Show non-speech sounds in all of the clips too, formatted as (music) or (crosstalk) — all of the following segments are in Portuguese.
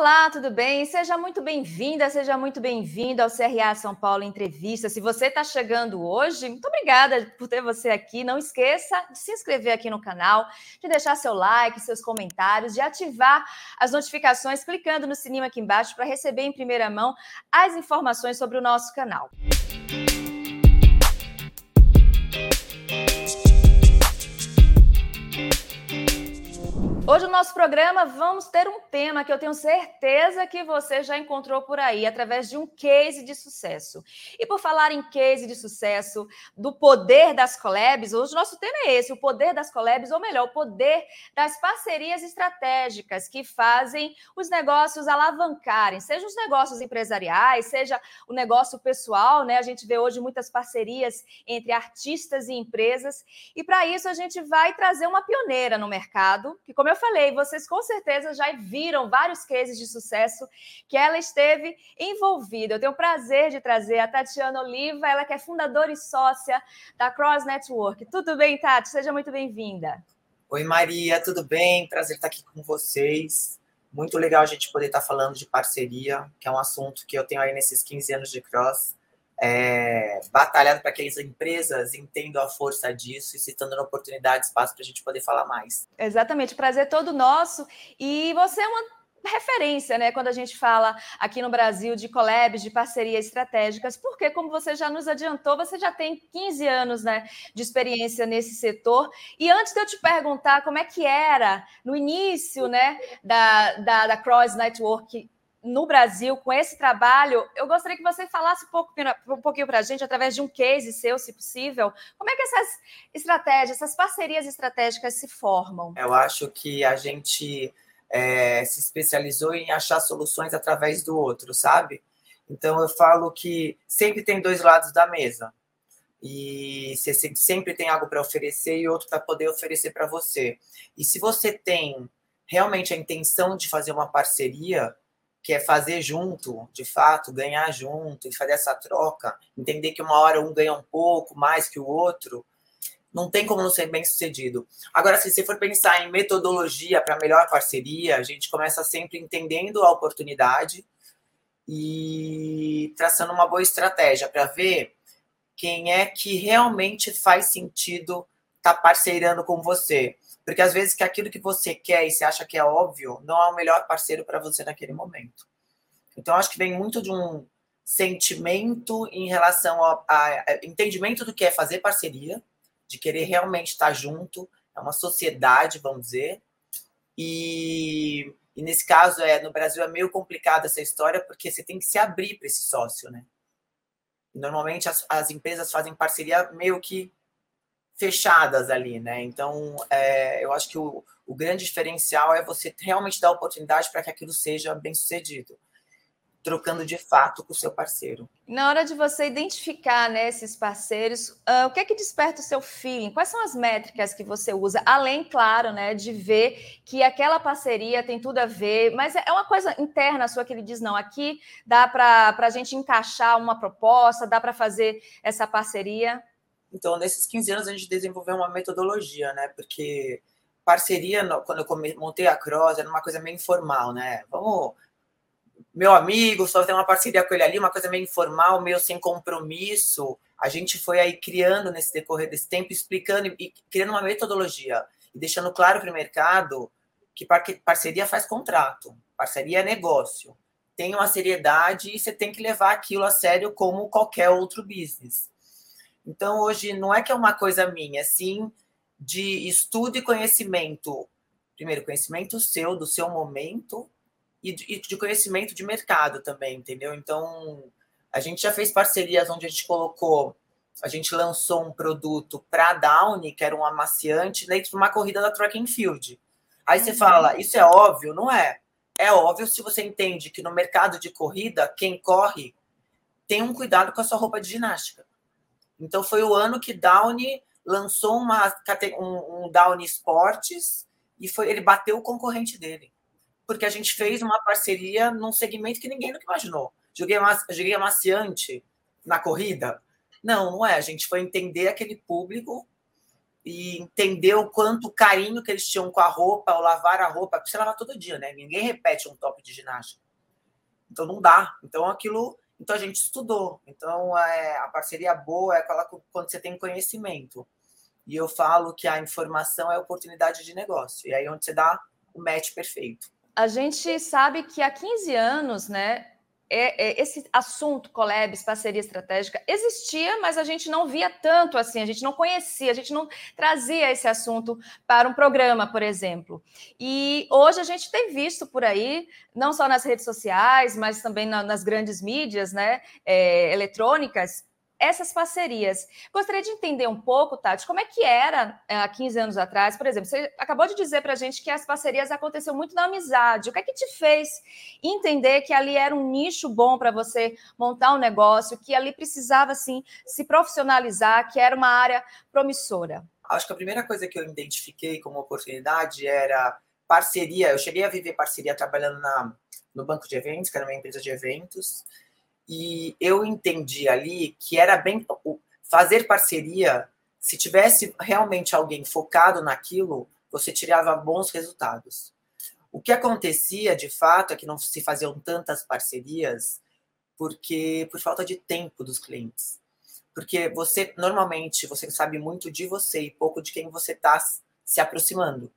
Olá, tudo bem? Seja muito bem-vinda, seja muito bem-vindo ao CRA São Paulo Entrevista. Se você está chegando hoje, muito obrigada por ter você aqui. Não esqueça de se inscrever aqui no canal, de deixar seu like, seus comentários, de ativar as notificações clicando no sininho aqui embaixo para receber em primeira mão as informações sobre o nosso canal. Hoje no nosso programa vamos ter um tema que eu tenho certeza que você já encontrou por aí, através de um case de sucesso. E por falar em case de sucesso, do poder das collabs, hoje o nosso tema é esse, o poder das collabs, ou melhor, o poder das parcerias estratégicas que fazem os negócios alavancarem, seja os negócios empresariais, seja o negócio pessoal, né? A gente vê hoje muitas parcerias entre artistas e empresas, e para isso a gente vai trazer uma pioneira no mercado, que como eu falei, vocês com certeza já viram vários cases de sucesso que ela esteve envolvida. Eu tenho o prazer de trazer a Tatiana Oliva, ela que é fundadora e sócia da Cross Network. Tudo bem, Tati? Seja muito bem-vinda. Oi, Maria, tudo bem? Prazer estar aqui com vocês. Muito legal a gente poder estar falando de parceria, que é um assunto que eu tenho aí nesses 15 anos de Cross é, batalhado para que as empresas entendam a força disso e se estão dando oportunidade, espaço para a gente poder falar mais. Exatamente, prazer todo nosso. E você é uma referência, né, quando a gente fala aqui no Brasil de collabs, de parcerias estratégicas, porque, como você já nos adiantou, você já tem 15 anos né, de experiência nesse setor. E antes de eu te perguntar como é que era no início né, da, da, da Cross Network no Brasil com esse trabalho, eu gostaria que você falasse um, pouco, um pouquinho para a gente, através de um case seu, se possível, como é que essas estratégias, essas parcerias estratégicas se formam? Eu acho que a gente é, se especializou em achar soluções através do outro, sabe? Então eu falo que sempre tem dois lados da mesa. E você sempre tem algo para oferecer e outro para poder oferecer para você. E se você tem realmente a intenção de fazer uma parceria, que é fazer junto, de fato, ganhar junto e fazer essa troca, entender que uma hora um ganha um pouco mais que o outro, não tem como não ser bem sucedido. Agora, se você for pensar em metodologia para melhor parceria, a gente começa sempre entendendo a oportunidade e traçando uma boa estratégia para ver quem é que realmente faz sentido estar tá parceirando com você. Porque às vezes que aquilo que você quer e você acha que é óbvio, não é o melhor parceiro para você naquele momento. Então, acho que vem muito de um sentimento em relação ao entendimento do que é fazer parceria, de querer realmente estar junto, é uma sociedade, vamos dizer. E, e nesse caso, é no Brasil é meio complicado essa história, porque você tem que se abrir para esse sócio, né? normalmente as, as empresas fazem parceria meio que fechadas ali, né? Então, é, eu acho que o, o grande diferencial é você realmente dar oportunidade para que aquilo seja bem sucedido trocando de fato com o seu parceiro. Na hora de você identificar né, esses parceiros, uh, o que é que desperta o seu feeling? Quais são as métricas que você usa? Além, claro, né, de ver que aquela parceria tem tudo a ver, mas é uma coisa interna sua que ele diz: não, aqui dá para a gente encaixar uma proposta, dá para fazer essa parceria. Então, nesses 15 anos, a gente desenvolveu uma metodologia, né? Porque parceria, quando eu montei a Cross, era uma coisa meio informal, né? Vamos, meu amigo, só tem uma parceria com ele ali, uma coisa meio informal, meio sem compromisso. A gente foi aí criando nesse decorrer desse tempo, explicando e criando uma metodologia e deixando claro para o mercado que parceria faz contrato, parceria é negócio. Tem uma seriedade e você tem que levar aquilo a sério como qualquer outro business. Então, hoje, não é que é uma coisa minha, sim de estudo e conhecimento. Primeiro, conhecimento seu, do seu momento, e de, conhecimento de mercado também, entendeu? Então, a gente já fez parcerias onde a gente colocou, a gente lançou um produto para a Downy, que era um amaciante, dentro de uma corrida da Track and Field. Aí você uhum. fala, isso é óbvio? Não é. É óbvio se você entende que no mercado de corrida, quem corre tem um cuidado com a sua roupa de ginástica. Então foi o ano que Downy lançou uma, um, um Downy Sports e foi, ele bateu o concorrente dele. Porque a gente fez uma parceria num segmento que ninguém nunca imaginou. Joguei, joguei amaciante na corrida? Não, não é. A gente foi entender aquele público e entender o quanto carinho que eles tinham com a roupa, ao lavar a roupa, porque você lava todo dia, né? Ninguém repete um top de ginástica. Então não dá. Então aquilo. Então a gente estudou. Então é, a parceria boa é aquela quando você tem conhecimento. E eu falo que a informação é oportunidade de negócio. E aí é onde você dá o match perfeito. A gente sabe que há 15 anos, né, é, é, esse assunto Collabs, parceria estratégica, existia, mas a gente não via tanto assim, a gente não conhecia, a gente não trazia esse assunto para um programa, por exemplo. E hoje a gente tem visto por aí, não só nas redes sociais, mas também na, nas grandes mídias né, é, eletrônicas, essas parcerias. Gostaria de entender um pouco, Tati, como é que era é, há 15 anos atrás, por exemplo, você acabou de dizer para a gente que as parcerias aconteceram muito na amizade. O que é que te fez entender que ali era um nicho bom para você montar um negócio, que ali precisava, assim, se profissionalizar, que era uma área promissora? Acho que a primeira coisa que eu identifiquei como oportunidade era parceria. Eu cheguei a viver parceria trabalhando na, no banco de eventos, que era uma empresa de eventos, e eu entendi ali que era bem fazer parceria. Se tivesse realmente alguém focado naquilo, você tirava bons resultados. O que acontecia, de fato, é que não se faziam tantas parcerias porque por falta de tempo dos clientes. Porque você normalmente você sabe muito de você e pouco de quem você está se aproximando.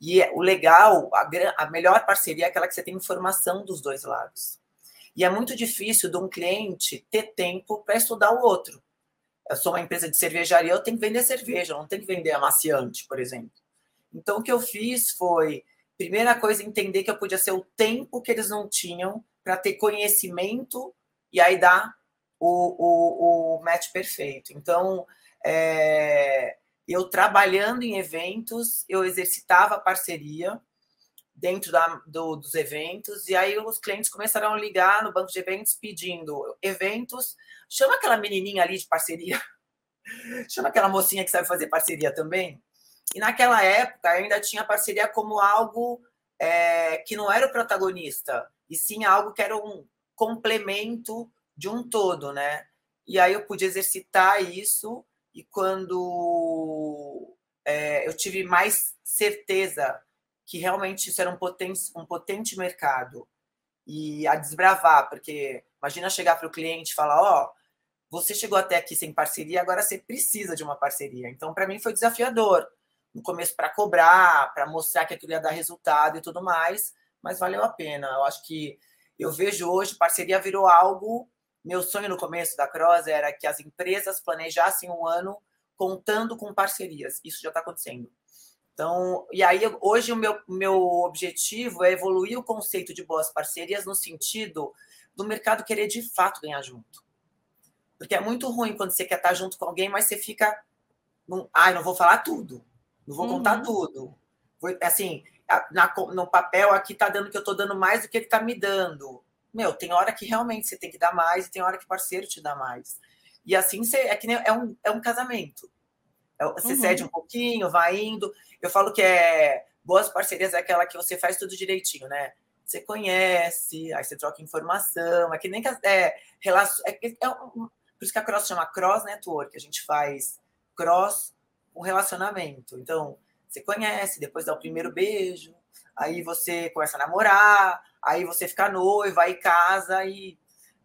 E o legal, a, a melhor parceria é aquela que você tem informação dos dois lados. E é muito difícil de um cliente ter tempo para estudar o outro. Eu sou uma empresa de cervejaria, eu tenho que vender cerveja, não tenho que vender amaciante, por exemplo. Então, o que eu fiz foi, primeira coisa, entender que eu podia ser o tempo que eles não tinham para ter conhecimento e aí dar o, o, o match perfeito. Então, é, eu trabalhando em eventos, eu exercitava parceria, dentro da, do, dos eventos, e aí os clientes começaram a ligar no banco de eventos pedindo eventos. Chama aquela menininha ali de parceria, (laughs) chama aquela mocinha que sabe fazer parceria também. E naquela época ainda tinha parceria como algo é, que não era o protagonista, e sim algo que era um complemento de um todo, né? E aí eu pude exercitar isso, e quando é, eu tive mais certeza que realmente isso era um potente, um potente mercado e a desbravar, porque imagina chegar para o cliente e falar, ó, oh, você chegou até aqui sem parceria, agora você precisa de uma parceria. Então, para mim foi desafiador. No começo para cobrar, para mostrar que aquilo ia dar resultado e tudo mais, mas valeu a pena. Eu acho que eu vejo hoje parceria virou algo. Meu sonho no começo da Cross era que as empresas planejassem um ano contando com parcerias. Isso já está acontecendo. Então, e aí hoje o meu, meu objetivo é evoluir o conceito de boas parcerias no sentido do mercado querer de fato ganhar junto. Porque é muito ruim quando você quer estar junto com alguém, mas você fica. Num, Ai, não vou falar tudo, não vou uhum. contar tudo. Vou, assim, na, no papel aqui tá dando que eu tô dando mais do que ele tá me dando. Meu, tem hora que realmente você tem que dar mais e tem hora que o parceiro te dá mais. E assim você, é que nem, é um, é um casamento. É, você uhum. cede um pouquinho, vai indo. Eu falo que é boas parcerias é aquela que você faz tudo direitinho, né? Você conhece, aí você troca informação, é que nem que é, relacion, é, é um, por isso que a Cross chama Cross Network, a gente faz cross com relacionamento. Então, você conhece, depois dá o primeiro beijo, aí você começa a namorar, aí você fica noiva, aí casa e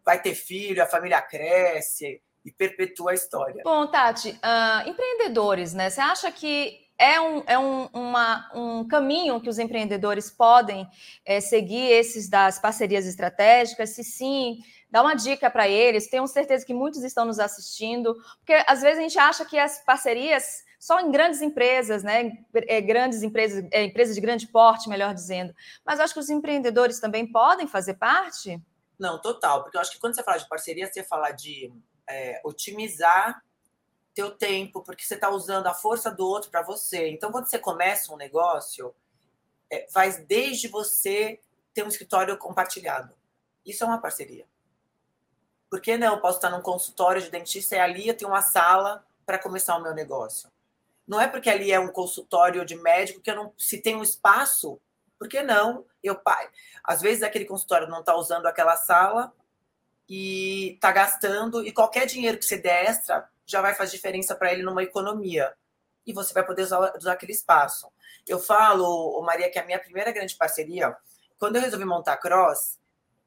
vai ter filho, a família cresce e perpetua a história. Bom, Tati, uh, empreendedores, né? Você acha que é um, é um, uma, um caminho que os empreendedores podem é, seguir esses das parcerias estratégicas? Se sim, dá uma dica para eles. Tenho certeza que muitos estão nos assistindo, porque às vezes a gente acha que as parcerias só em grandes empresas, né? É, grandes empresas, é, empresas de grande porte, melhor dizendo. Mas acho que os empreendedores também podem fazer parte. Não, total, porque eu acho que quando você fala de parceria, você fala de é, otimizar teu tempo, porque você está usando a força do outro para você. Então, quando você começa um negócio, é, faz desde você ter um escritório compartilhado. Isso é uma parceria. Por que não? Eu posso estar num consultório de dentista e ali eu tenho uma sala para começar o meu negócio. Não é porque ali é um consultório de médico que eu não se tem um espaço, por que não? Eu às vezes aquele consultório não está usando aquela sala e está gastando e qualquer dinheiro que você der extra já vai fazer diferença para ele numa economia. e você vai poder usar, usar aquele espaço. Eu falo, Maria, que a minha primeira grande parceria, quando eu resolvi montar a Cross,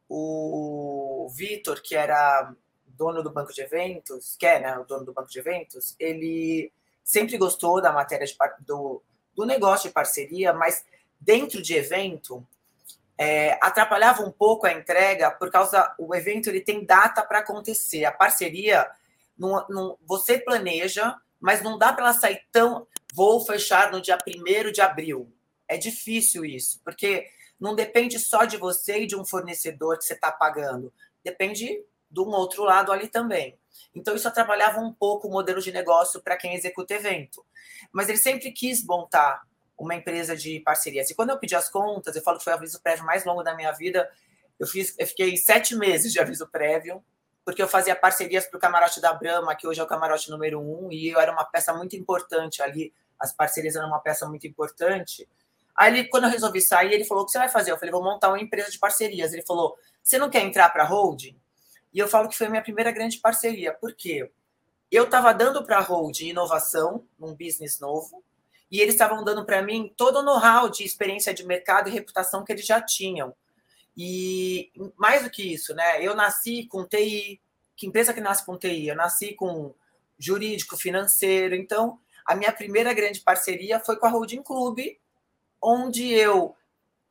o Vitor, que era dono do banco de eventos, que é né, o dono do banco de eventos, ele sempre gostou da matéria de, do, do negócio de parceria, mas dentro de evento é, atrapalhava um pouco a entrega por causa o evento ele tem data para acontecer. A parceria você planeja, mas não dá para ela sair tão. Vou fechar no dia 1 de abril. É difícil isso, porque não depende só de você e de um fornecedor que você está pagando. Depende de um outro lado ali também. Então, isso atrapalhava um pouco o modelo de negócio para quem executa evento. Mas ele sempre quis montar uma empresa de parcerias. E quando eu pedi as contas, eu falo que foi o aviso prévio mais longo da minha vida. Eu, fiz, eu fiquei sete meses de aviso prévio, porque eu fazia parcerias para o camarote da Brahma, que hoje é o camarote número um, e eu era uma peça muito importante ali. As parcerias eram uma peça muito importante. Aí, ele, quando eu resolvi sair, ele falou: O que você vai fazer? Eu falei: Vou montar uma empresa de parcerias. Ele falou: Você não quer entrar para holding? E eu falo que foi a minha primeira grande parceria. Por quê? Eu estava dando para holding inovação, num business novo, e eles estavam dando para mim todo o know-how de experiência de mercado e reputação que eles já tinham. E mais do que isso, né? Eu nasci com TI, que empresa que nasce com TI? Eu nasci com jurídico, financeiro. Então, a minha primeira grande parceria foi com a Holding Club, onde eu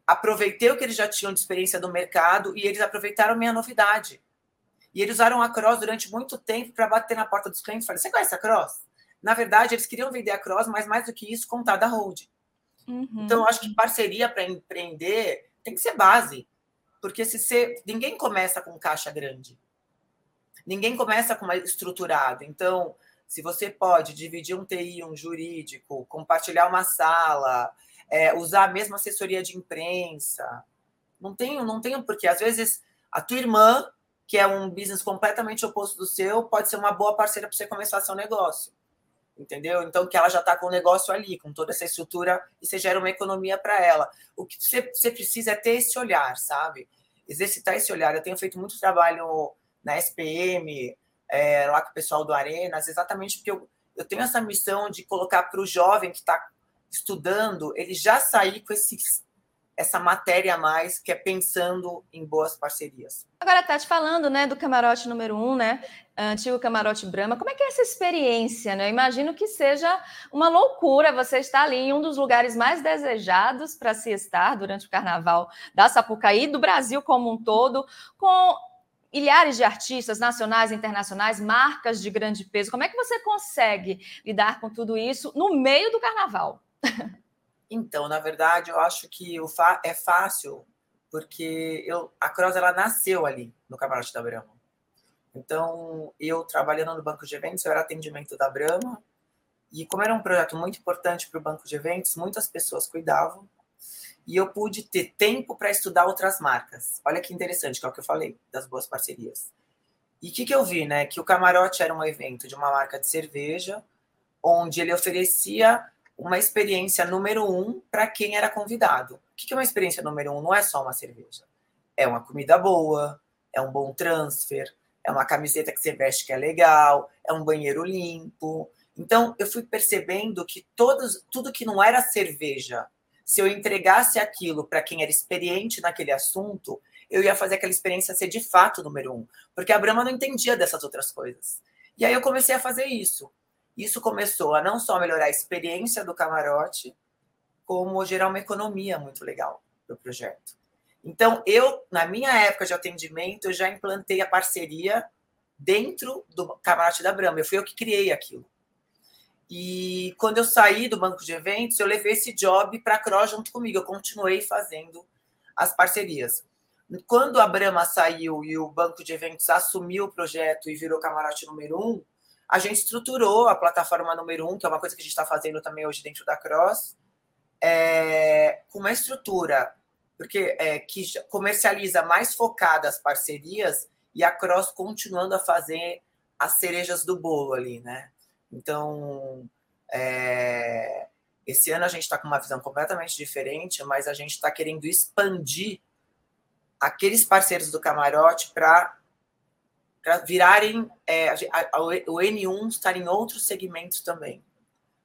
aproveitei o que eles já tinham de experiência do mercado e eles aproveitaram minha novidade. E eles usaram a Cross durante muito tempo para bater na porta dos clientes e falar: Você conhece a Cross? Na verdade, eles queriam vender a Cross, mas mais do que isso, contar da Hold. Uhum. Então, eu acho que parceria para empreender tem que ser base. Porque se você, ninguém começa com caixa grande. Ninguém começa com uma estruturado. Então, se você pode dividir um TI, um jurídico, compartilhar uma sala, é, usar a mesma assessoria de imprensa, não tem, não tem porque às vezes a tua irmã, que é um business completamente oposto do seu, pode ser uma boa parceira para você começar seu negócio entendeu? Então, que ela já está com o negócio ali, com toda essa estrutura, e você gera uma economia para ela. O que você, precisa é ter esse olhar, sabe? Exercitar esse olhar. Eu tenho feito muito trabalho na SPM, é, lá com o pessoal do Arenas, exatamente porque eu, eu tenho essa missão de colocar para o jovem que está estudando, ele já sair com esse essa matéria a mais, que é pensando em boas parcerias. Agora, Tati, falando né, do camarote número um, né? Antigo camarote Brahma, como é que é essa experiência? Né? Eu imagino que seja uma loucura você estar ali em um dos lugares mais desejados para se estar durante o carnaval da Sapucaí, do Brasil como um todo, com milhares de artistas nacionais e internacionais, marcas de grande peso. Como é que você consegue lidar com tudo isso no meio do carnaval? (laughs) Então, na verdade, eu acho que o é fácil, porque eu, a Cross ela nasceu ali, no camarote da Brahma. Então, eu trabalhando no banco de eventos, eu era atendimento da Brahma, e como era um projeto muito importante para o banco de eventos, muitas pessoas cuidavam, e eu pude ter tempo para estudar outras marcas. Olha que interessante, que é o que eu falei, das boas parcerias. E o que, que eu vi, né? Que o camarote era um evento de uma marca de cerveja, onde ele oferecia uma experiência número um para quem era convidado. O que é uma experiência número um? Não é só uma cerveja. É uma comida boa, é um bom transfer, é uma camiseta que você veste que é legal, é um banheiro limpo. Então, eu fui percebendo que todos, tudo que não era cerveja, se eu entregasse aquilo para quem era experiente naquele assunto, eu ia fazer aquela experiência ser de fato número um. Porque a Brahma não entendia dessas outras coisas. E aí eu comecei a fazer isso. Isso começou a não só melhorar a experiência do camarote, como gerar uma economia muito legal do projeto. Então, eu, na minha época de atendimento, eu já implantei a parceria dentro do camarote da Brahma. Eu fui eu que criei aquilo. E quando eu saí do banco de eventos, eu levei esse job para a Cro junto comigo. Eu continuei fazendo as parcerias. Quando a Brahma saiu e o banco de eventos assumiu o projeto e virou camarote número um, a gente estruturou a plataforma número um, que é uma coisa que a gente está fazendo também hoje dentro da Cross, é, com uma estrutura porque é, que comercializa mais focada as parcerias e a Cross continuando a fazer as cerejas do bolo ali, né? Então, é, esse ano a gente está com uma visão completamente diferente, mas a gente está querendo expandir aqueles parceiros do camarote para para virarem é, a, a, o N1 estar em outros segmentos também.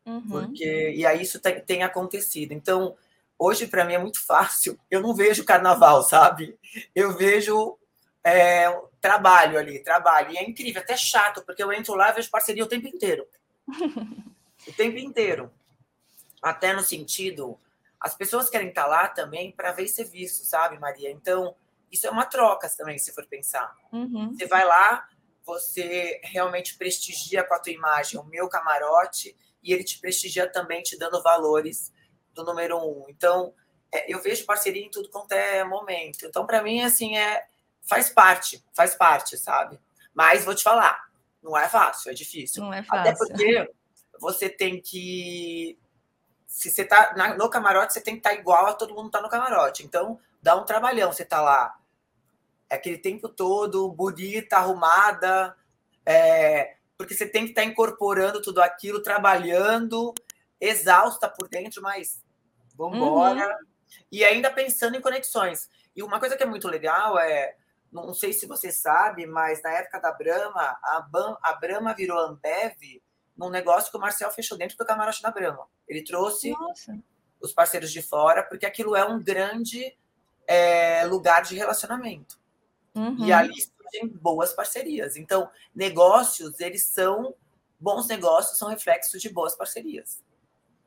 Uhum. Porque, e aí isso tem, tem acontecido. Então, hoje para mim é muito fácil. Eu não vejo carnaval, sabe? Eu vejo é, trabalho ali, trabalho. E é incrível, até chato, porque eu entro lá e vejo parceria o tempo inteiro. (laughs) o tempo inteiro. Até no sentido, as pessoas querem estar lá também para ver e ser visto, sabe, Maria? Então, isso é uma troca também, se for pensar. Uhum. Você vai lá, você realmente prestigia com a tua imagem o meu camarote e ele te prestigia também te dando valores do número um. Então, é, eu vejo parceria em tudo quanto é momento. Então, para mim, assim, é faz parte, faz parte, sabe? Mas vou te falar, não é fácil, é difícil. Não é fácil. Até porque você tem que se você tá no camarote, você tem que estar tá igual a todo mundo tá no camarote. Então, dá um trabalhão você tá lá é aquele tempo todo bonita, arrumada, é, porque você tem que estar tá incorporando tudo aquilo, trabalhando, exausta por dentro, mas vamos embora. Uhum. E ainda pensando em conexões. E uma coisa que é muito legal é, não sei se você sabe, mas na época da Brahma, a, Bam, a Brahma virou Ambev num negócio que o Marcel fechou dentro do camarote da Brahma. Ele trouxe Nossa. os parceiros de fora, porque aquilo é um grande é, lugar de relacionamento. Uhum. E ali surgem boas parcerias. Então, negócios, eles são bons negócios, são reflexos de boas parcerias.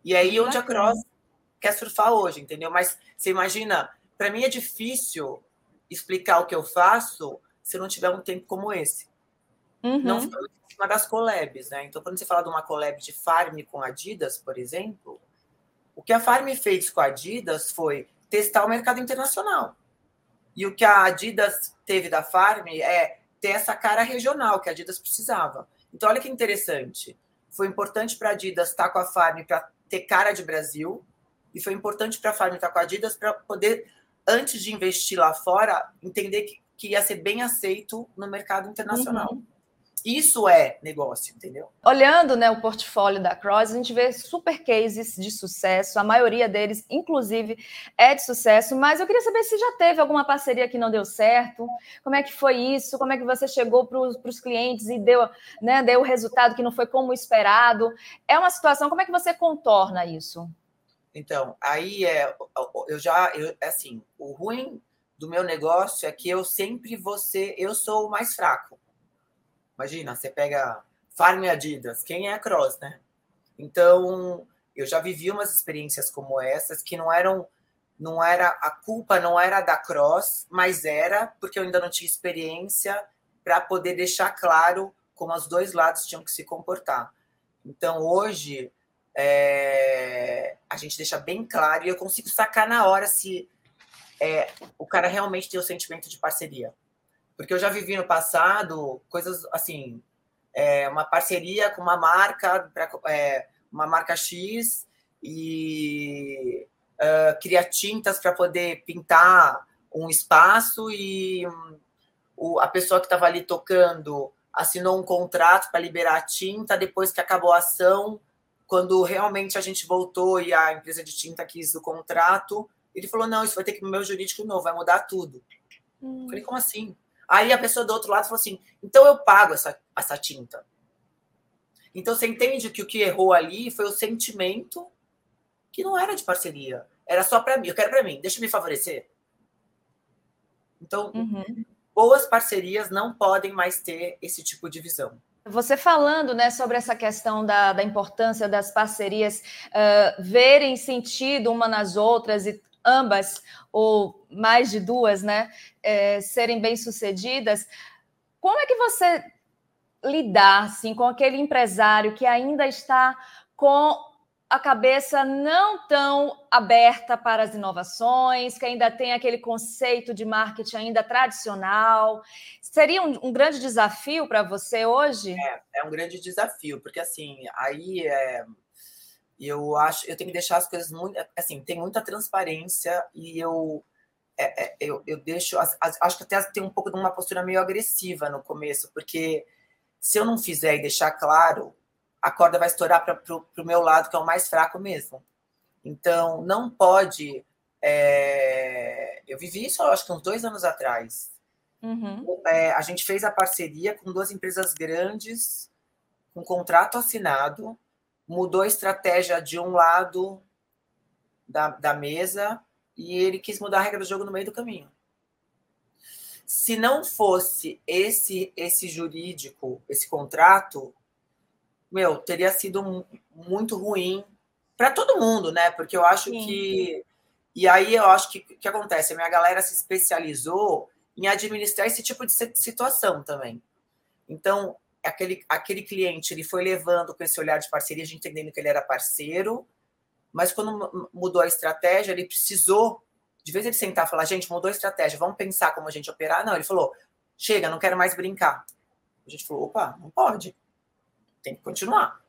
E aí onde a Cross quer surfar hoje, entendeu? Mas você imagina, para mim é difícil explicar o que eu faço se eu não tiver um tempo como esse. Uhum. Não fica em cima das collabs, né? Então, quando você fala de uma collab de Farm com Adidas, por exemplo, o que a Farm fez com a Adidas foi testar o mercado internacional. E o que a Adidas teve da Farm é ter essa cara regional que a Adidas precisava. Então, olha que interessante. Foi importante para a Adidas estar com a Farm para ter cara de Brasil, e foi importante para a Farm estar com a Adidas para poder, antes de investir lá fora, entender que, que ia ser bem aceito no mercado internacional. Uhum. Isso é negócio, entendeu? Olhando né, o portfólio da Cross, a gente vê super cases de sucesso, a maioria deles, inclusive, é de sucesso, mas eu queria saber se já teve alguma parceria que não deu certo, como é que foi isso, como é que você chegou para os clientes e deu, né, deu o resultado que não foi como esperado. É uma situação, como é que você contorna isso? Então, aí é, eu já, eu, é assim, o ruim do meu negócio é que eu sempre vou ser, eu sou o mais fraco. Imagina, você pega Farm Adidas, quem é a Cross, né? Então, eu já vivi umas experiências como essas que não eram não era a culpa não era da Cross, mas era porque eu ainda não tinha experiência para poder deixar claro como os dois lados tinham que se comportar. Então, hoje, é, a gente deixa bem claro e eu consigo sacar na hora se é, o cara realmente tem o sentimento de parceria. Porque eu já vivi no passado coisas assim, é, uma parceria com uma marca, pra, é, uma marca X, e uh, cria tintas para poder pintar um espaço e um, o, a pessoa que estava ali tocando assinou um contrato para liberar a tinta depois que acabou a ação. Quando realmente a gente voltou e a empresa de tinta quis o contrato, ele falou: não, isso vai ter que ir meu jurídico novo, vai mudar tudo. Hum. Falei, como assim? Aí a pessoa do outro lado falou assim: então eu pago essa, essa tinta. Então você entende que o que errou ali foi o sentimento que não era de parceria. Era só para mim. Eu quero para mim, deixa eu me favorecer. Então, uhum. boas parcerias não podem mais ter esse tipo de visão. Você falando né, sobre essa questão da, da importância das parcerias uh, verem sentido uma nas outras e ambas, ou mais de duas, né, é, serem bem-sucedidas, como é que você lidar assim, com aquele empresário que ainda está com a cabeça não tão aberta para as inovações, que ainda tem aquele conceito de marketing ainda tradicional. Seria um, um grande desafio para você hoje? É, é, um grande desafio, porque assim, aí é, eu acho, eu tenho que deixar as coisas muito, assim, tem muita transparência e eu é, é, eu, eu deixo, acho que até tem um pouco de uma postura meio agressiva no começo, porque se eu não fizer e deixar claro, a corda vai estourar para o meu lado, que é o mais fraco mesmo. Então, não pode. É... Eu vivi isso, acho que uns dois anos atrás. Uhum. É, a gente fez a parceria com duas empresas grandes, com contrato assinado, mudou a estratégia de um lado da, da mesa e ele quis mudar a regra do jogo no meio do caminho. Se não fosse esse esse jurídico, esse contrato, meu, teria sido muito ruim para todo mundo, né? Porque eu acho Sim. que e aí eu acho que o que acontece? A minha galera se especializou em administrar esse tipo de situação também. Então, aquele, aquele cliente ele foi levando com esse olhar de parceria, a gente entendendo que ele era parceiro, mas quando mudou a estratégia, ele precisou, de vez ele sentar e falar, gente, mudou a estratégia, vamos pensar como a gente operar. Não, ele falou, chega, não quero mais brincar. A gente falou, opa, não pode, tem que continuar.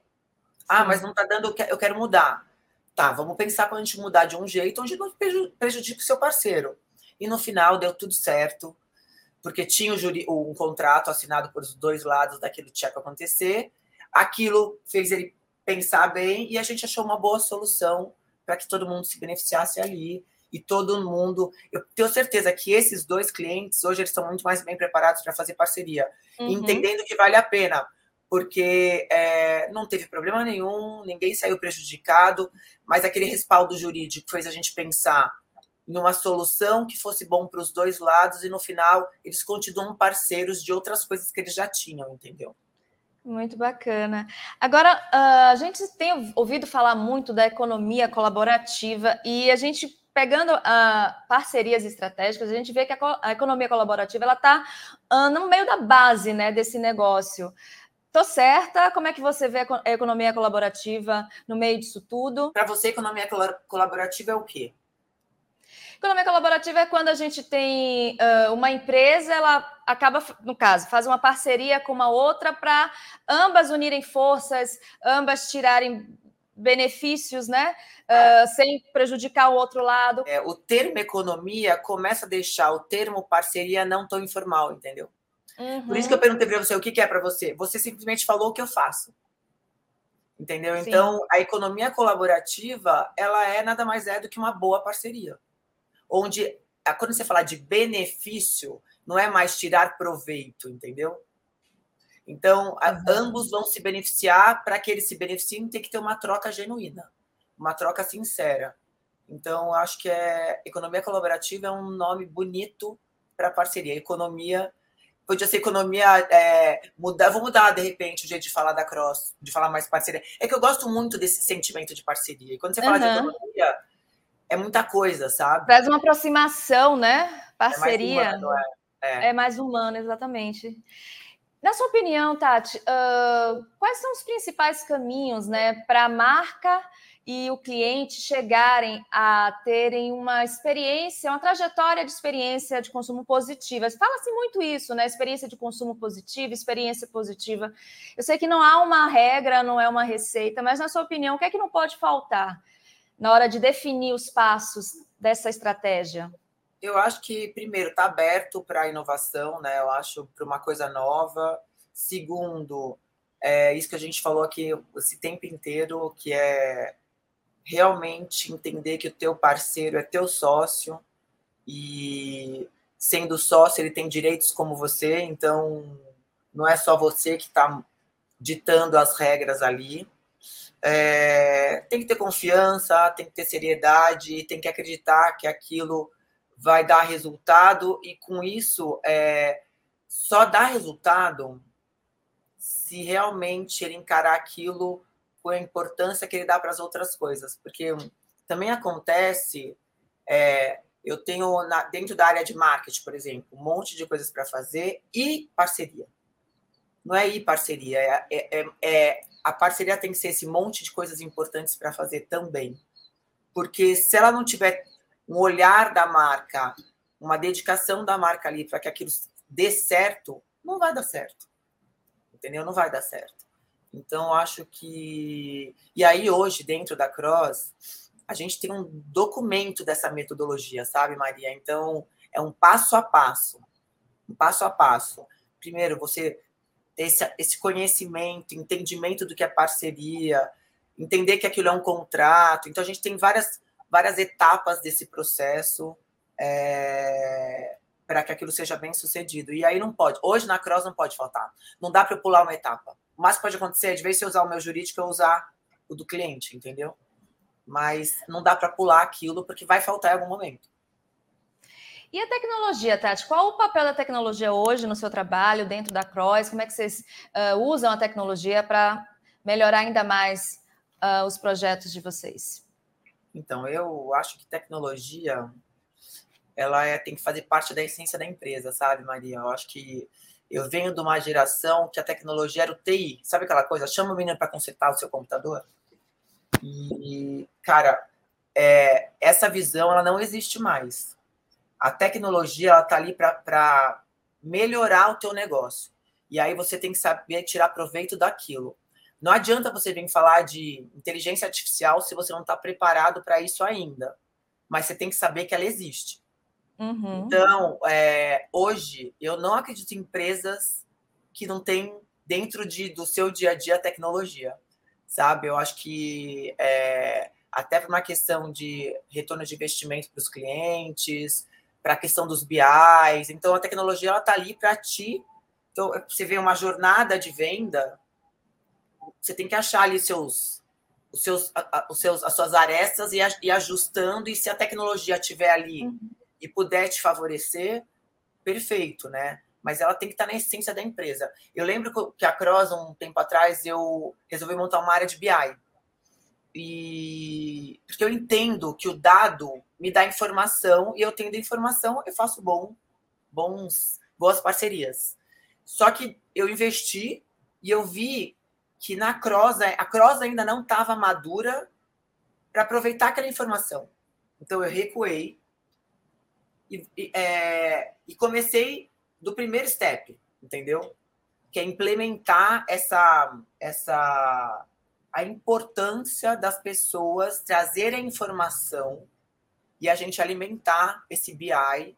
Ah, mas não está dando, eu quero mudar. Tá, vamos pensar quando a gente mudar de um jeito onde não prejudica o seu parceiro. E no final deu tudo certo, porque tinha um contrato assinado por os dois lados daquilo que tinha que acontecer. Aquilo fez ele pensar bem e a gente achou uma boa solução para que todo mundo se beneficiasse ali e todo mundo. Eu tenho certeza que esses dois clientes hoje eles estão muito mais bem preparados para fazer parceria, uhum. entendendo que vale a pena porque é, não teve problema nenhum, ninguém saiu prejudicado, mas aquele respaldo jurídico fez a gente pensar em uma solução que fosse bom para os dois lados e no final eles continuam parceiros de outras coisas que eles já tinham, entendeu? Muito bacana. Agora, a gente tem ouvido falar muito da economia colaborativa e a gente pegando uh, parcerias estratégicas, a gente vê que a, a economia colaborativa ela está uh, no meio da base né, desse negócio. Tô certa? Como é que você vê a economia colaborativa no meio disso tudo? Para você, economia colaborativa é o quê? Economia colaborativa é quando a gente tem uh, uma empresa, ela acaba, no caso, faz uma parceria com uma outra para ambas unirem forças, ambas tirarem benefícios, né? Uh, sem prejudicar o outro lado. É, o termo economia começa a deixar o termo parceria não tão informal, entendeu? Uhum. Por isso que eu perguntei para você o que, que é para você. Você simplesmente falou o que eu faço. Entendeu? Sim. Então, a economia colaborativa, ela é nada mais é do que uma boa parceria. Onde, quando você fala de benefício, não é mais tirar proveito, entendeu? Então, uhum. ambos vão se beneficiar. Para que eles se beneficiem, tem que ter uma troca genuína, uma troca sincera. Então, acho que é economia colaborativa é um nome bonito para parceria. Economia podia ser economia, é, mudar, vou mudar de repente o jeito de falar da Cross, de falar mais parceria. É que eu gosto muito desse sentimento de parceria. E quando você fala uhum. de economia, é muita coisa, sabe? Traz uma aproximação, né? Parceria. É mais humano, é. é. é mais humano, exatamente. Na sua opinião, Tati, uh, quais são os principais caminhos né, para a marca e o cliente chegarem a terem uma experiência, uma trajetória de experiência de consumo positiva. Fala-se muito isso, né? Experiência de consumo positiva, experiência positiva. Eu sei que não há uma regra, não é uma receita, mas na sua opinião, o que é que não pode faltar na hora de definir os passos dessa estratégia? Eu acho que, primeiro, está aberto para a inovação, né? Eu acho para uma coisa nova. Segundo, é isso que a gente falou aqui esse tempo inteiro, que é realmente entender que o teu parceiro é teu sócio e sendo sócio ele tem direitos como você, então não é só você que está ditando as regras ali. É, tem que ter confiança, tem que ter seriedade, tem que acreditar que aquilo vai dar resultado e com isso é, só dá resultado se realmente ele encarar aquilo com a importância que ele dá para as outras coisas, porque também acontece, é, eu tenho na, dentro da área de marketing, por exemplo, um monte de coisas para fazer e parceria. Não é ir parceria, é, é, é, é, a parceria tem que ser esse monte de coisas importantes para fazer também. Porque se ela não tiver um olhar da marca, uma dedicação da marca ali para que aquilo dê certo, não vai dar certo. Entendeu? Não vai dar certo. Então, acho que. E aí, hoje, dentro da Cross, a gente tem um documento dessa metodologia, sabe, Maria? Então, é um passo a passo. Um passo a passo. Primeiro, você esse, esse conhecimento, entendimento do que é parceria, entender que aquilo é um contrato. Então, a gente tem várias, várias etapas desse processo. É, para que aquilo seja bem sucedido. E aí não pode. Hoje na Cross não pode faltar. Não dá para eu pular uma etapa. O que pode acontecer é, de vez se eu usar o meu jurídico, eu usar o do cliente, entendeu? Mas não dá para pular aquilo porque vai faltar em algum momento. E a tecnologia, Tati? Qual o papel da tecnologia hoje no seu trabalho, dentro da Cross? Como é que vocês uh, usam a tecnologia para melhorar ainda mais uh, os projetos de vocês? Então, eu acho que tecnologia ela é, tem que fazer parte da essência da empresa, sabe, Maria? Eu acho que eu venho de uma geração que a tecnologia era o TI. Sabe aquela coisa? Chama o menino para consertar o seu computador. E, cara, é, essa visão ela não existe mais a tecnologia está ali para melhorar o teu negócio. E aí você tem que saber tirar proveito daquilo. Não adianta você vir falar de inteligência artificial se você não está preparado para isso ainda. Mas você tem que saber que ela existe. Uhum. Então, é, hoje, eu não acredito em empresas que não têm dentro de, do seu dia a dia tecnologia. Sabe? Eu acho que é, até por uma questão de retorno de investimento para os clientes, para a questão dos BIs. Então, a tecnologia ela está ali para ti. Então, você vê uma jornada de venda, você tem que achar ali seus, os seus, os seus, as suas arestas e, e ajustando. E se a tecnologia estiver ali uhum. e puder te favorecer, perfeito, né? Mas ela tem que estar tá na essência da empresa. Eu lembro que a Cross, um tempo atrás, eu resolvi montar uma área de BI. E porque eu entendo que o dado me dá informação e eu tendo informação, eu faço bom, bons, boas parcerias. Só que eu investi e eu vi que na Cross, a Cross ainda não estava madura para aproveitar aquela informação. Então eu recuei e, e, é, e comecei do primeiro step, entendeu? Que é implementar essa, essa a importância das pessoas trazerem informação e a gente alimentar esse BI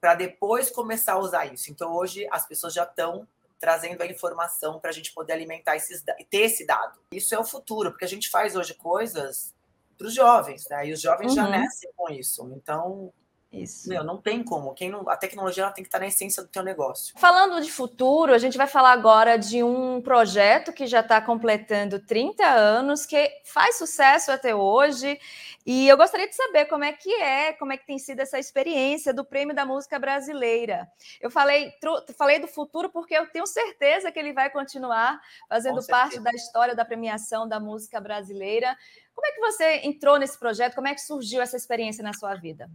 para depois começar a usar isso. Então, hoje, as pessoas já estão trazendo a informação para a gente poder alimentar esses ter esse dado. Isso é o futuro, porque a gente faz hoje coisas para os jovens, né? E os jovens uhum. já nascem com isso. Então, isso. Meu, não tem como. Quem não, a tecnologia ela tem que estar na essência do teu negócio. Falando de futuro, a gente vai falar agora de um projeto que já está completando 30 anos, que faz sucesso até hoje. E eu gostaria de saber como é que é, como é que tem sido essa experiência do Prêmio da Música Brasileira. Eu falei, falei do futuro porque eu tenho certeza que ele vai continuar fazendo parte da história da premiação da música brasileira. Como é que você entrou nesse projeto? Como é que surgiu essa experiência na sua vida?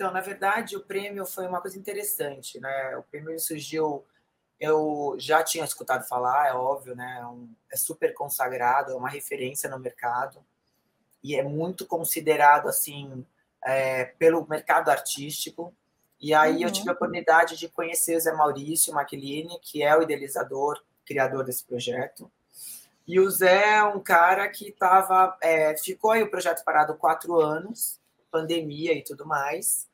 Então, na verdade, o prêmio foi uma coisa interessante, né? O prêmio surgiu, eu já tinha escutado falar, é óbvio, né? É, um, é super consagrado, é uma referência no mercado e é muito considerado assim é, pelo mercado artístico. E aí uhum. eu tive a oportunidade de conhecer o Zé Maurício Maquilini, que é o idealizador, criador desse projeto. E o Zé é um cara que tava, é, ficou aí o projeto parado quatro anos, pandemia e tudo mais.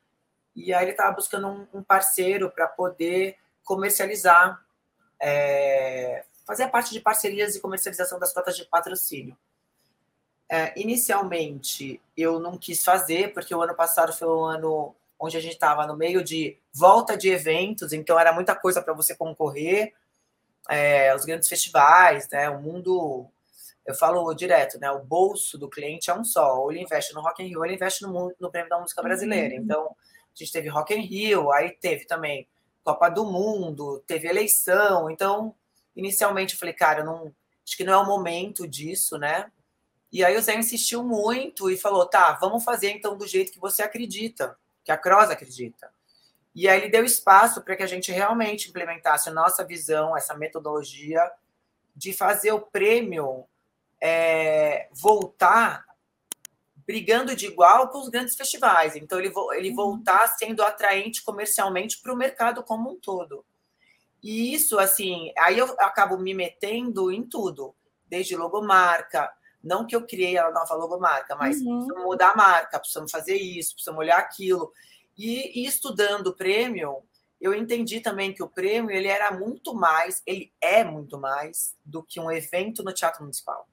E aí ele estava buscando um, um parceiro para poder comercializar, é, fazer parte de parcerias e comercialização das cotas de patrocínio. É, inicialmente, eu não quis fazer, porque o ano passado foi um ano onde a gente estava no meio de volta de eventos, então era muita coisa para você concorrer, é, os grandes festivais, né, o mundo, eu falo direto, né, o bolso do cliente é um só, ou ele investe no Rock in Rio, ou ele investe no, no Prêmio da Música Brasileira, uhum. então a gente teve Rock in Rio, aí teve também Copa do Mundo, teve eleição. Então, inicialmente eu falei, cara, não, acho que não é o momento disso, né? E aí o Zé insistiu muito e falou, tá, vamos fazer então do jeito que você acredita, que a Cross acredita. E aí ele deu espaço para que a gente realmente implementasse a nossa visão, essa metodologia de fazer o prêmio é, voltar brigando de igual com os grandes festivais. Então, ele, ele uhum. voltar sendo atraente comercialmente para o mercado como um todo. E isso, assim, aí eu acabo me metendo em tudo, desde logomarca, não que eu criei a nova logomarca, mas uhum. precisamos mudar a marca, precisamos fazer isso, precisamos olhar aquilo. E, e, estudando o prêmio, eu entendi também que o prêmio ele era muito mais, ele é muito mais do que um evento no Teatro Municipal.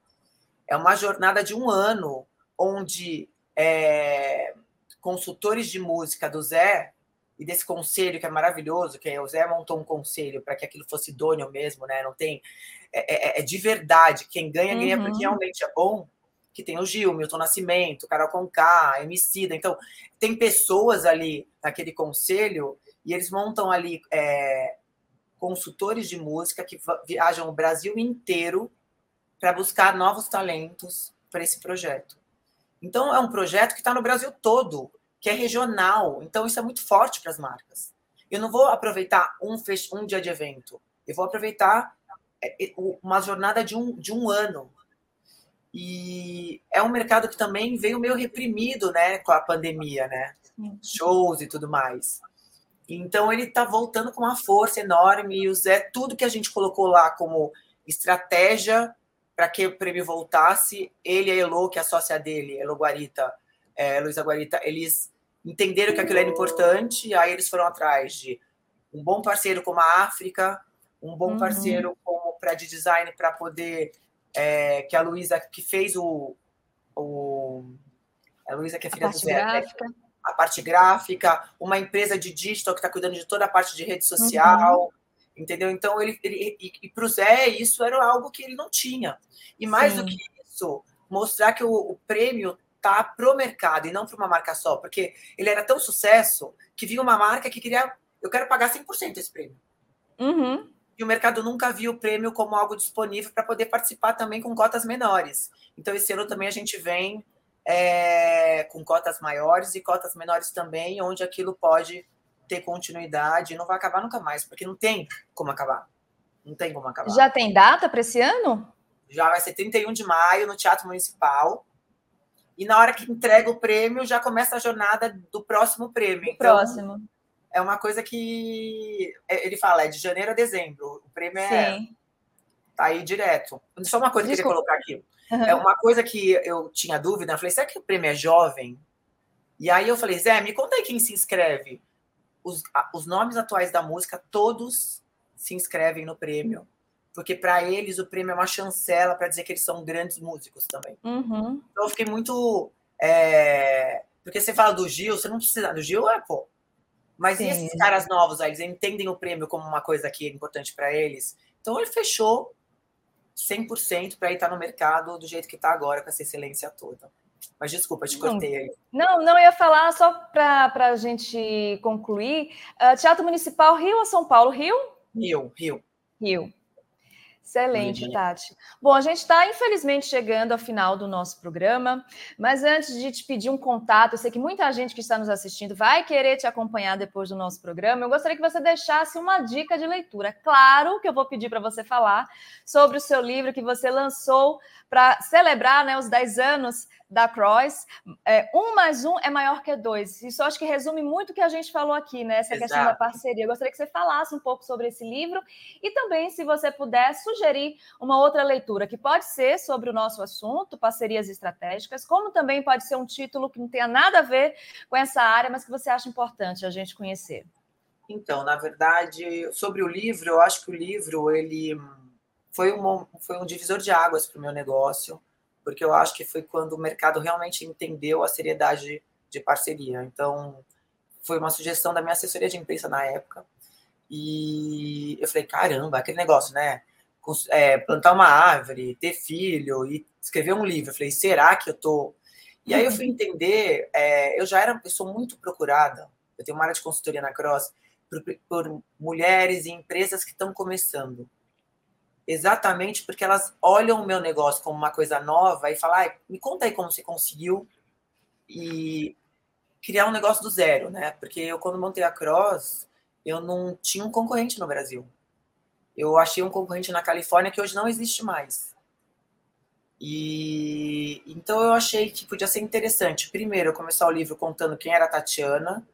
É uma jornada de um ano onde é, consultores de música do Zé e desse conselho que é maravilhoso, que o Zé montou um conselho para que aquilo fosse idôneo mesmo, né? Não tem. É, é, é de verdade. Quem ganha, ganha uhum. porque realmente é bom. Que tem o Gil, Milton Nascimento, Carol Conká, Emicida. Então, tem pessoas ali naquele conselho e eles montam ali é, consultores de música que viajam o Brasil inteiro para buscar novos talentos para esse projeto. Então, é um projeto que está no Brasil todo que é regional. Então, isso é muito forte para as marcas. Eu não vou aproveitar um, um dia de evento, eu vou aproveitar é, é, uma jornada de um, de um ano. E é um mercado que também veio meio reprimido né, com a pandemia, né? Shows e tudo mais. Então ele está voltando com uma força enorme e Zé, tudo que a gente colocou lá como estratégia para que o prêmio voltasse, ele e a Elo, que é a sócia dele, Elo Guarita, é, Luísa Guarita, eles entenderam que aquilo era importante, e aí eles foram atrás de um bom parceiro como a África, um bom uhum. parceiro como para de design para poder é, que a Luísa que fez o, o a Luísa que é filha a do Zé, né? gráfica. a parte gráfica, uma empresa de digital que está cuidando de toda a parte de rede social, uhum. Entendeu? Então ele, ele e, e para o Zé isso era algo que ele não tinha. E mais Sim. do que isso, mostrar que o, o prêmio tá pro mercado e não para uma marca só, porque ele era tão sucesso que vinha uma marca que queria, eu quero pagar 100% esse prêmio. Uhum. E o mercado nunca viu o prêmio como algo disponível para poder participar também com cotas menores. Então, esse ano também a gente vem é, com cotas maiores e cotas menores também, onde aquilo pode ter continuidade e não vai acabar nunca mais, porque não tem como acabar. Não tem como acabar. Já tem data para esse ano? Já vai ser 31 de maio no Teatro Municipal. E na hora que entrega o prêmio, já começa a jornada do próximo prêmio. Então, próximo. É uma coisa que é, ele fala, é de janeiro a dezembro. O prêmio é. Sim. Tá aí direto. Só uma coisa que eu queria colocar aqui. Uhum. É uma coisa que eu tinha dúvida. Eu falei, será que o prêmio é jovem? E aí eu falei, Zé, me conta aí quem se inscreve. Os, os nomes atuais da música, todos se inscrevem no prêmio porque para eles o prêmio é uma chancela para dizer que eles são grandes músicos também. Uhum. Então eu fiquei muito. É... Porque você fala do Gil, você não precisa. Do Gil é, pô. Mas Sim. e esses caras novos aí? Eles entendem o prêmio como uma coisa que é importante para eles. Então ele fechou 100% para estar no mercado do jeito que está agora, com essa excelência toda. Mas desculpa, te cortei aí. Não, não ia falar só para a gente concluir. Uh, Teatro Municipal Rio ou São Paulo? Rio? Rio, Rio. Rio. Excelente, Tati. Bom, a gente está infelizmente chegando ao final do nosso programa, mas antes de te pedir um contato, eu sei que muita gente que está nos assistindo vai querer te acompanhar depois do nosso programa. Eu gostaria que você deixasse uma dica de leitura. Claro que eu vou pedir para você falar sobre o seu livro que você lançou para celebrar né, os 10 anos da Cross, é, um mais um é maior que dois. Isso acho que resume muito o que a gente falou aqui, né? Essa Exato. questão da parceria. Eu gostaria que você falasse um pouco sobre esse livro e também, se você puder, sugerir uma outra leitura, que pode ser sobre o nosso assunto, parcerias estratégicas, como também pode ser um título que não tenha nada a ver com essa área, mas que você acha importante a gente conhecer. Então, na verdade, sobre o livro, eu acho que o livro ele foi um, foi um divisor de águas para o meu negócio porque eu acho que foi quando o mercado realmente entendeu a seriedade de parceria. Então, foi uma sugestão da minha assessoria de imprensa na época. E eu falei, caramba, aquele negócio, né? É, plantar uma árvore, ter filho e escrever um livro. Eu falei, será que eu tô. E aí eu fui entender, é, eu já era, eu sou muito procurada, eu tenho uma área de consultoria na Cross, por, por mulheres e empresas que estão começando exatamente porque elas olham o meu negócio como uma coisa nova e falam, me conta aí como você conseguiu e criar um negócio do zero, né? Porque eu, quando montei a Cross, eu não tinha um concorrente no Brasil. Eu achei um concorrente na Califórnia que hoje não existe mais. E então eu achei que podia ser interessante. Primeiro, eu começar o livro contando quem era a Tatiana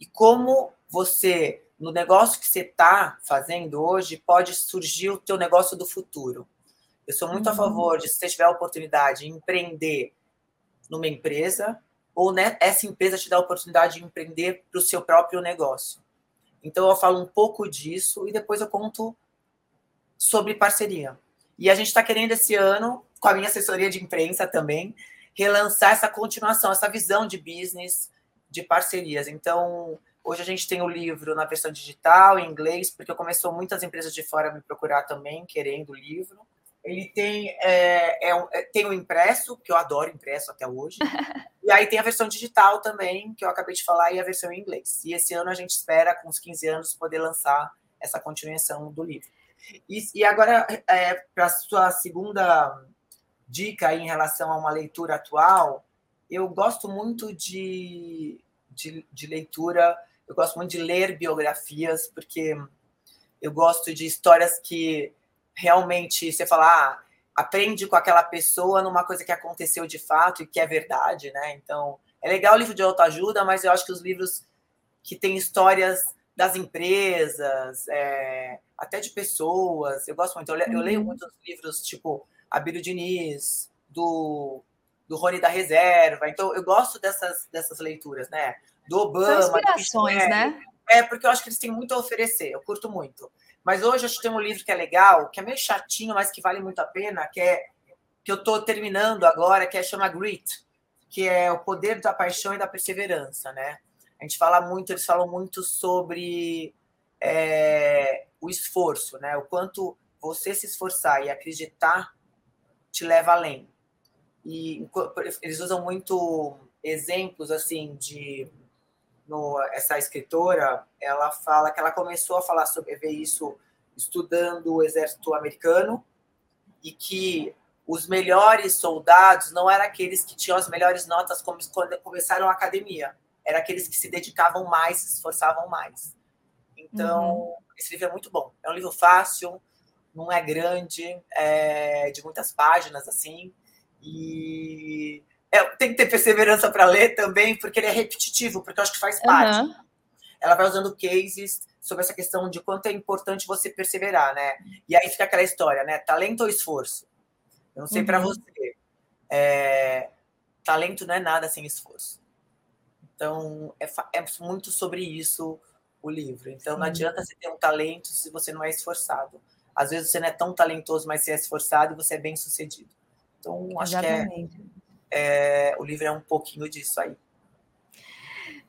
e como você no negócio que você está fazendo hoje, pode surgir o teu negócio do futuro. Eu sou muito uhum. a favor de, se você tiver a oportunidade de empreender numa empresa, ou né, essa empresa te dá a oportunidade de empreender para o seu próprio negócio. Então, eu falo um pouco disso e depois eu conto sobre parceria. E a gente está querendo esse ano, com a minha assessoria de imprensa também, relançar essa continuação, essa visão de business, de parcerias. Então, Hoje a gente tem o livro na versão digital, em inglês, porque começou muitas empresas de fora a me procurar também, querendo o livro. Ele tem, é, é, é, tem o impresso, que eu adoro impresso até hoje. (laughs) e aí tem a versão digital também, que eu acabei de falar, e a versão em inglês. E esse ano a gente espera, com os 15 anos, poder lançar essa continuação do livro. E, e agora, é, para a sua segunda dica em relação a uma leitura atual, eu gosto muito de, de, de leitura eu gosto muito de ler biografias, porque eu gosto de histórias que realmente você fala, ah, aprende com aquela pessoa numa coisa que aconteceu de fato e que é verdade, né? Então, é legal o livro de autoajuda, mas eu acho que os livros que têm histórias das empresas, é, até de pessoas, eu gosto muito. Eu, eu leio uhum. muitos livros, tipo Abílio Diniz, do, do Rony da Reserva. Então, eu gosto dessas, dessas leituras, né? Do Obama. São inspirações, é, né? É, porque eu acho que eles têm muito a oferecer, eu curto muito. Mas hoje acho que tem um livro que é legal, que é meio chatinho, mas que vale muito a pena, que é que eu estou terminando agora, que é chama Grit, que é o poder da paixão e da perseverança, né? A gente fala muito, eles falam muito sobre é, o esforço, né? O quanto você se esforçar e acreditar te leva além. E eles usam muito exemplos assim de no, essa escritora, ela fala que ela começou a falar sobre ver isso estudando o exército americano e que os melhores soldados não eram aqueles que tinham as melhores notas quando começaram a academia, eram aqueles que se dedicavam mais, se esforçavam mais. Então, uhum. esse livro é muito bom. É um livro fácil, não é grande, é de muitas páginas assim, e é, tem que ter perseverança para ler também, porque ele é repetitivo, porque eu acho que faz parte. Uhum. Ela vai usando cases sobre essa questão de quanto é importante você perseverar, né? E aí fica aquela história, né? Talento ou esforço? Eu não sei uhum. para você. É... Talento não é nada sem esforço. Então, é, é muito sobre isso o livro. Então, Sim. não adianta você ter um talento se você não é esforçado. Às vezes você não é tão talentoso, mas você é esforçado e você é bem sucedido. Então, acho Exatamente. que é é, o livro é um pouquinho disso aí.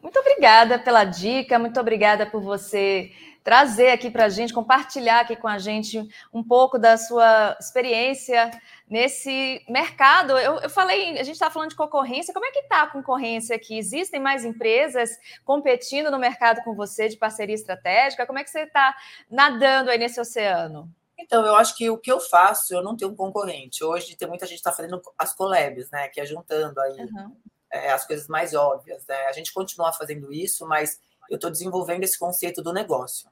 Muito obrigada pela dica, muito obrigada por você trazer aqui para a gente, compartilhar aqui com a gente um pouco da sua experiência nesse mercado. Eu, eu falei, a gente está falando de concorrência, como é que está a concorrência aqui? Existem mais empresas competindo no mercado com você de parceria estratégica? Como é que você está nadando aí nesse oceano? Então, eu acho que o que eu faço, eu não tenho um concorrente. Hoje tem muita gente está fazendo as collabs, né? Que é juntando aí uhum. é, as coisas mais óbvias. Né? A gente continua fazendo isso, mas eu estou desenvolvendo esse conceito do negócio.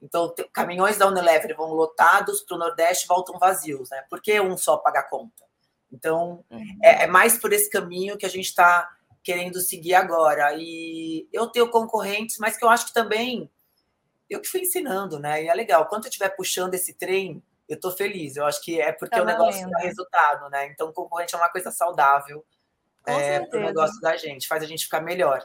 Então, caminhões da Unilever vão lotados para o Nordeste voltam vazios, né? Por que um só paga a conta? Então, uhum. é, é mais por esse caminho que a gente está querendo seguir agora. E eu tenho concorrentes, mas que eu acho que também eu que fui ensinando, né? E é legal. Quando eu estiver puxando esse trem, eu estou feliz. Eu acho que é porque tá o negócio dá resultado, né? Então, o concorrente é uma coisa saudável é, para o negócio da gente, faz a gente ficar melhor.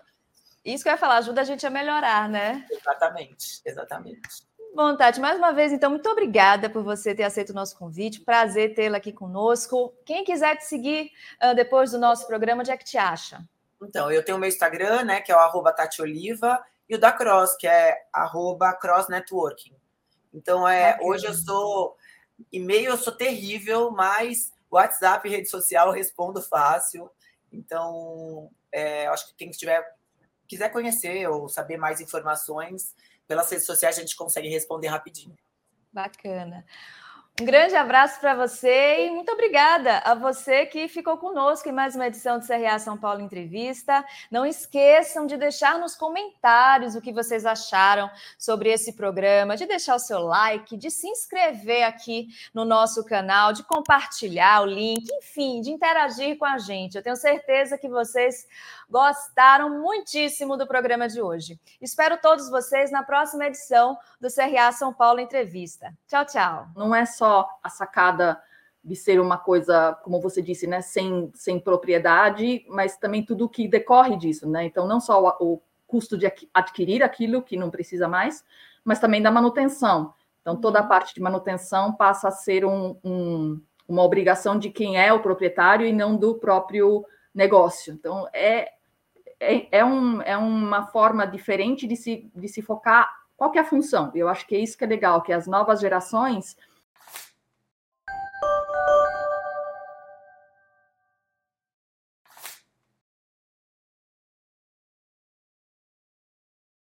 Isso que eu ia falar, ajuda a gente a melhorar, né? Exatamente, exatamente. Bom, Tati, mais uma vez, então, muito obrigada por você ter aceito o nosso convite. Prazer tê-la aqui conosco. Quem quiser te seguir uh, depois do nosso programa, onde é que te acha? Então, eu tenho o meu Instagram, né, que é o arroba Tati Oliva, e o da Cross, que é arroba Cross Networking. Então, é, hoje eu sou e-mail, eu sou terrível, mas WhatsApp rede social eu respondo fácil. Então, é, acho que quem tiver, quiser conhecer ou saber mais informações, pelas redes sociais a gente consegue responder rapidinho. Bacana. Um grande abraço para você e muito obrigada a você que ficou conosco em mais uma edição do CRA São Paulo Entrevista. Não esqueçam de deixar nos comentários o que vocês acharam sobre esse programa, de deixar o seu like, de se inscrever aqui no nosso canal, de compartilhar o link, enfim, de interagir com a gente. Eu tenho certeza que vocês gostaram muitíssimo do programa de hoje. Espero todos vocês na próxima edição do CRA São Paulo Entrevista. Tchau, tchau. Não é só a sacada de ser uma coisa, como você disse, né, sem, sem propriedade, mas também tudo que decorre disso, né? Então, não só o, o custo de adquirir aquilo que não precisa mais, mas também da manutenção. Então, toda a uhum. parte de manutenção passa a ser um, um, uma obrigação de quem é o proprietário e não do próprio negócio. Então, é, é, é, um, é uma forma diferente de se, de se focar qual que é a função. Eu acho que é isso que é legal, que as novas gerações